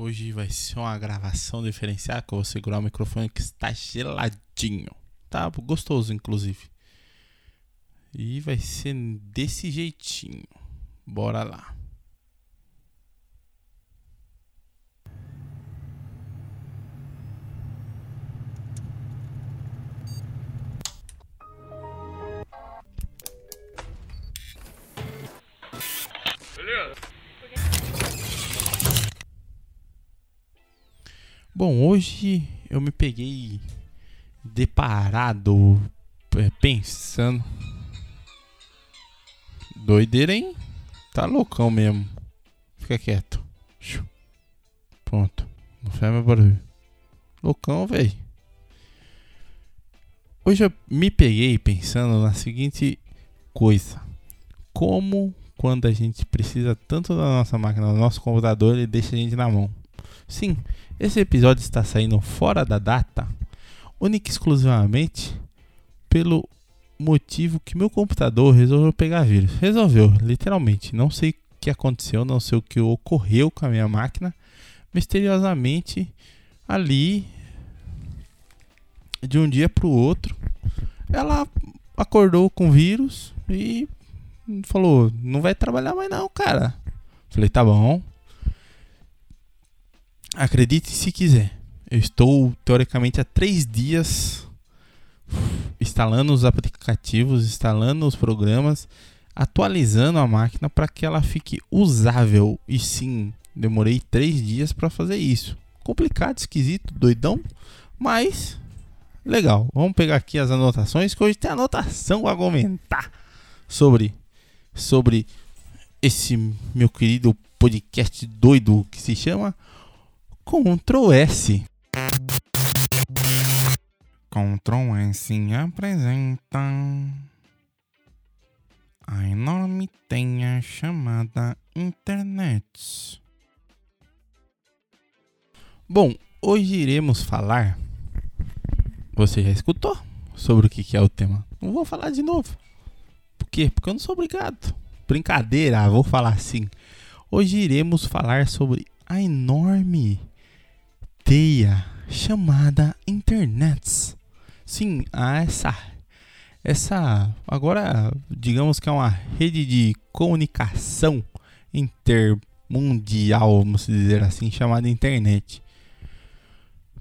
Hoje vai ser uma gravação diferenciada que eu vou segurar o microfone que está geladinho. Tá gostoso, inclusive. E vai ser desse jeitinho. Bora lá. Bom, hoje eu me peguei deparado, é, pensando. Doideira, hein? Tá loucão mesmo. Fica quieto. Pronto. Não faz meu barulho. Loucão, velho. Hoje eu me peguei pensando na seguinte coisa. Como quando a gente precisa tanto da nossa máquina, do nosso computador, ele deixa a gente na mão. Sim, esse episódio está saindo fora da data, única e exclusivamente pelo motivo que meu computador resolveu pegar vírus. Resolveu, literalmente. Não sei o que aconteceu, não sei o que ocorreu com a minha máquina. Misteriosamente, ali, de um dia para o outro, ela acordou com vírus e falou: Não vai trabalhar mais, não, cara. Falei: Tá bom. Acredite se quiser. Eu estou teoricamente há três dias instalando os aplicativos, instalando os programas, atualizando a máquina para que ela fique usável. E sim, demorei três dias para fazer isso. Complicado, esquisito, doidão, mas legal. Vamos pegar aqui as anotações, que hoje tem anotação a comentar sobre sobre esse meu querido podcast doido que se chama Ctrl S. Ctrl S apresenta a enorme tenha chamada internet. Bom, hoje iremos falar. Você já escutou sobre o que é o tema? Não vou falar de novo. Por quê? Porque eu não sou obrigado. Brincadeira, vou falar assim. Hoje iremos falar sobre a enorme teia chamada internet. Sim, há essa essa agora digamos que é uma rede de comunicação intermundial, vamos dizer assim, chamada internet.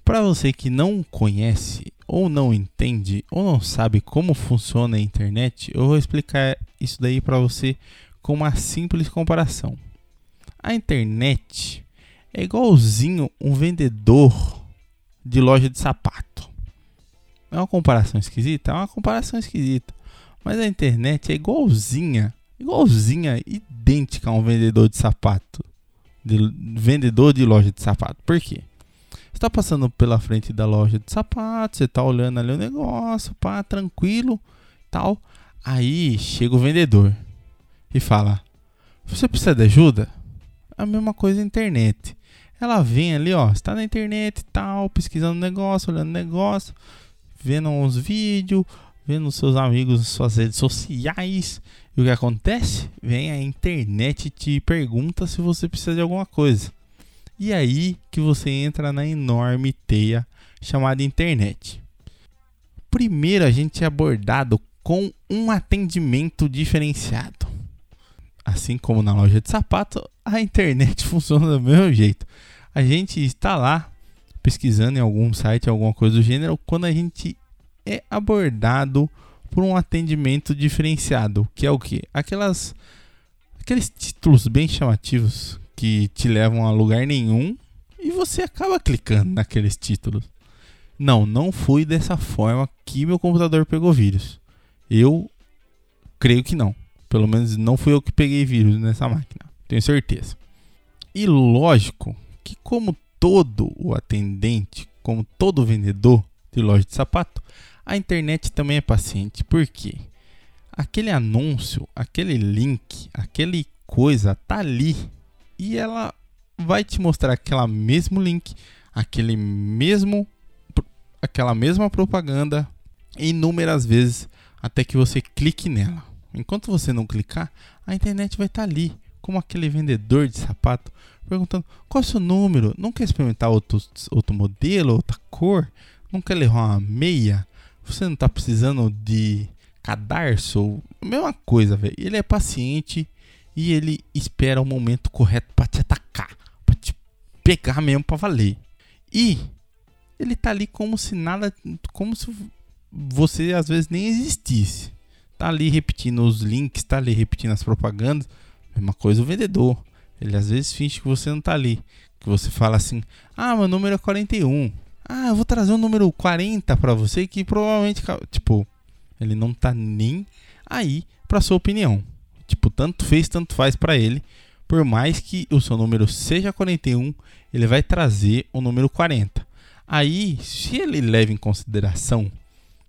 Para você que não conhece ou não entende ou não sabe como funciona a internet, eu vou explicar isso daí para você com uma simples comparação. A internet é igualzinho um vendedor de loja de sapato. É uma comparação esquisita? É uma comparação esquisita. Mas a internet é igualzinha, igualzinha, idêntica a um vendedor de sapato. De, vendedor de loja de sapato. Por quê? Você está passando pela frente da loja de sapato, você está olhando ali o negócio, pá, tranquilo, tal. Aí chega o vendedor e fala: Você precisa de ajuda? A mesma coisa na internet. Ela vem ali, ó, está na internet e tal, pesquisando negócio, olhando negócio, vendo uns vídeos, vendo seus amigos, suas redes sociais. E o que acontece? Vem a internet e te pergunta se você precisa de alguma coisa. E aí que você entra na enorme teia chamada internet. Primeiro a gente é abordado com um atendimento diferenciado. Assim como na loja de sapato, a internet funciona do mesmo jeito. A gente está lá pesquisando em algum site, alguma coisa do gênero, quando a gente é abordado por um atendimento diferenciado, que é o que? Aquelas aqueles títulos bem chamativos que te levam a lugar nenhum e você acaba clicando naqueles títulos. Não, não foi dessa forma que meu computador pegou vírus. Eu creio que não. Pelo menos não fui eu que peguei vírus nessa máquina. Tenho certeza. E lógico que, como todo o atendente, como todo vendedor de loja de sapato, a internet também é paciente. Por quê? Aquele anúncio, aquele link, aquele coisa tá ali e ela vai te mostrar aquela mesmo link, aquele mesmo aquela mesma propaganda inúmeras vezes até que você clique nela. Enquanto você não clicar, a internet vai estar tá ali como aquele vendedor de sapato perguntando qual é o seu número, não quer experimentar outro, outro modelo, outra cor, não quer levar uma meia, você não está precisando de cadarço, mesma coisa, velho. Ele é paciente e ele espera o momento correto para te atacar, para te pegar mesmo para valer. E ele tá ali como se nada, como se você às vezes nem existisse. Tá ali repetindo os links, tá ali repetindo as propagandas. Mesma coisa o vendedor. Ele às vezes finge que você não tá ali. Que você fala assim: "Ah, meu número é 41". Ah, eu vou trazer um número 40 para você que provavelmente, tipo, ele não tá nem aí para sua opinião. Tipo, tanto fez, tanto faz para ele. Por mais que o seu número seja 41, ele vai trazer o número 40. Aí, se ele leva em consideração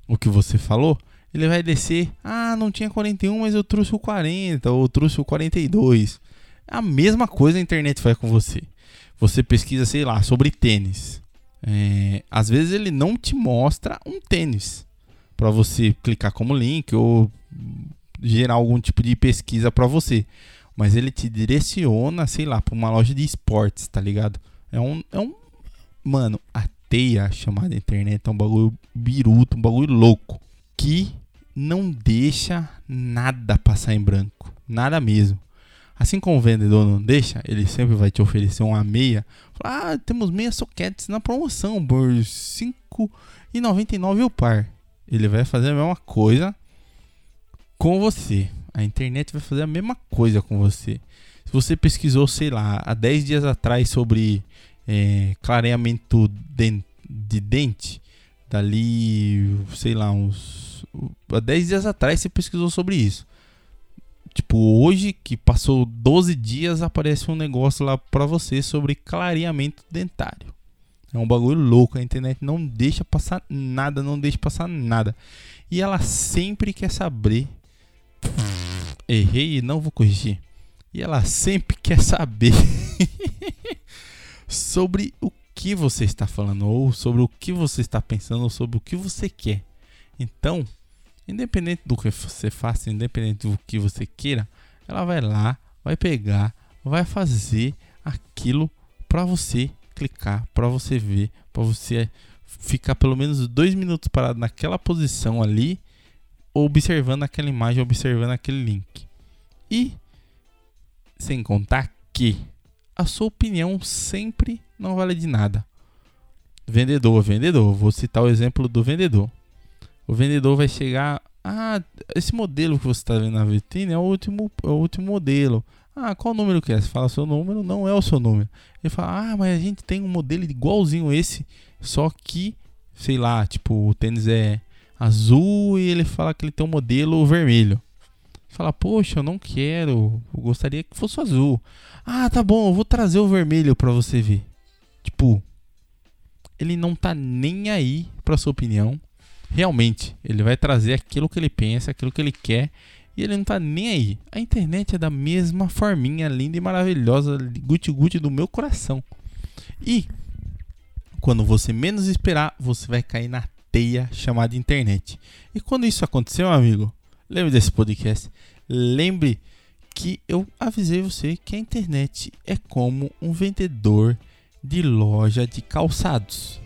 o que você falou, ele vai descer. Ah, não tinha 41, mas eu trouxe o 40 ou trouxe o 42. A mesma coisa a internet faz com você. Você pesquisa, sei lá, sobre tênis. É, às vezes ele não te mostra um tênis para você clicar como link ou gerar algum tipo de pesquisa para você. Mas ele te direciona, sei lá, para uma loja de esportes, tá ligado? É um, é um. Mano, a teia chamada internet é um bagulho biruto, um bagulho louco. Que não deixa nada passar em branco. Nada mesmo. Assim como o vendedor não deixa, ele sempre vai te oferecer uma meia. ah, temos meia soquetes na promoção por R$ 5,99 o par. Ele vai fazer a mesma coisa com você. A internet vai fazer a mesma coisa com você. Se você pesquisou, sei lá, há 10 dias atrás sobre é, clareamento de dente, dali, sei lá, uns. Há 10 dias atrás você pesquisou sobre isso. Tipo, hoje que passou 12 dias, aparece um negócio lá pra você sobre clareamento dentário. É um bagulho louco, a internet não deixa passar nada, não deixa passar nada. E ela sempre quer saber. Errei e não vou corrigir. E ela sempre quer saber sobre o que você está falando, ou sobre o que você está pensando, ou sobre o que você quer. Então, independente do que você faça, independente do que você queira, ela vai lá, vai pegar, vai fazer aquilo para você clicar, para você ver, para você ficar pelo menos dois minutos parado naquela posição ali, observando aquela imagem, observando aquele link. E sem contar que a sua opinião sempre não vale de nada. Vendedor, vendedor. Vou citar o exemplo do vendedor. O vendedor vai chegar. Ah, esse modelo que você está vendo na vitrine é o último, é o último modelo. Ah, qual número que é? Você fala seu número, não é o seu número. Ele fala, ah, mas a gente tem um modelo igualzinho esse, só que, sei lá, tipo, o tênis é azul e ele fala que ele tem um modelo vermelho. Fala, poxa, eu não quero, eu gostaria que fosse azul. Ah, tá bom, eu vou trazer o vermelho para você ver. Tipo, ele não tá nem aí pra sua opinião. Realmente, ele vai trazer aquilo que ele pensa, aquilo que ele quer, e ele não tá nem aí. A internet é da mesma forminha, linda e maravilhosa, guti-guti do meu coração. E quando você menos esperar, você vai cair na teia chamada internet. E quando isso acontecer, meu amigo, lembre desse podcast. Lembre que eu avisei você que a internet é como um vendedor de loja de calçados.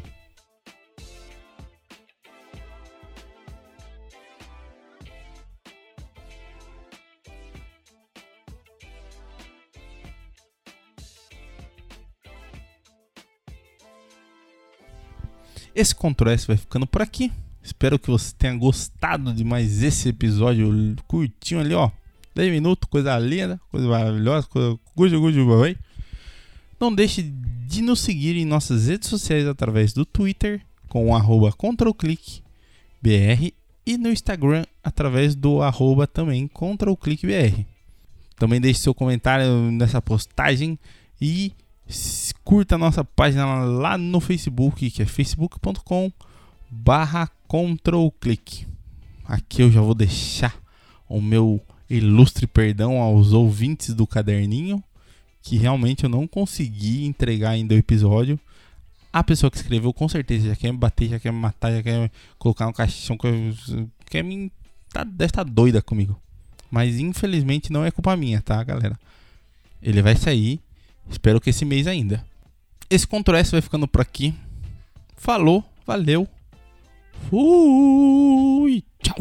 Esse Ctrl S vai ficando por aqui. Espero que você tenha gostado de mais esse episódio curtinho ali, ó. 10 minutos, coisa linda, coisa maravilhosa, coisa good, bye. Não deixe de nos seguir em nossas redes sociais através do Twitter com o arroba ControlClickBR e no Instagram através do arroba também ControlClickBR. Também deixe seu comentário nessa postagem e curta a nossa página lá no Facebook, que é facebook.com barra ControlClick. Aqui eu já vou deixar o meu ilustre perdão aos ouvintes do caderninho que realmente eu não consegui entregar ainda o episódio. A pessoa que escreveu com certeza já quer me bater, já quer me matar, já quer me colocar no caixão, quer me. Tá, deve estar tá doida comigo. Mas infelizmente não é culpa minha, tá, galera? Ele vai sair, espero que esse mês ainda. Esse Ctrl S vai ficando por aqui. Falou, valeu. Fui, tchau.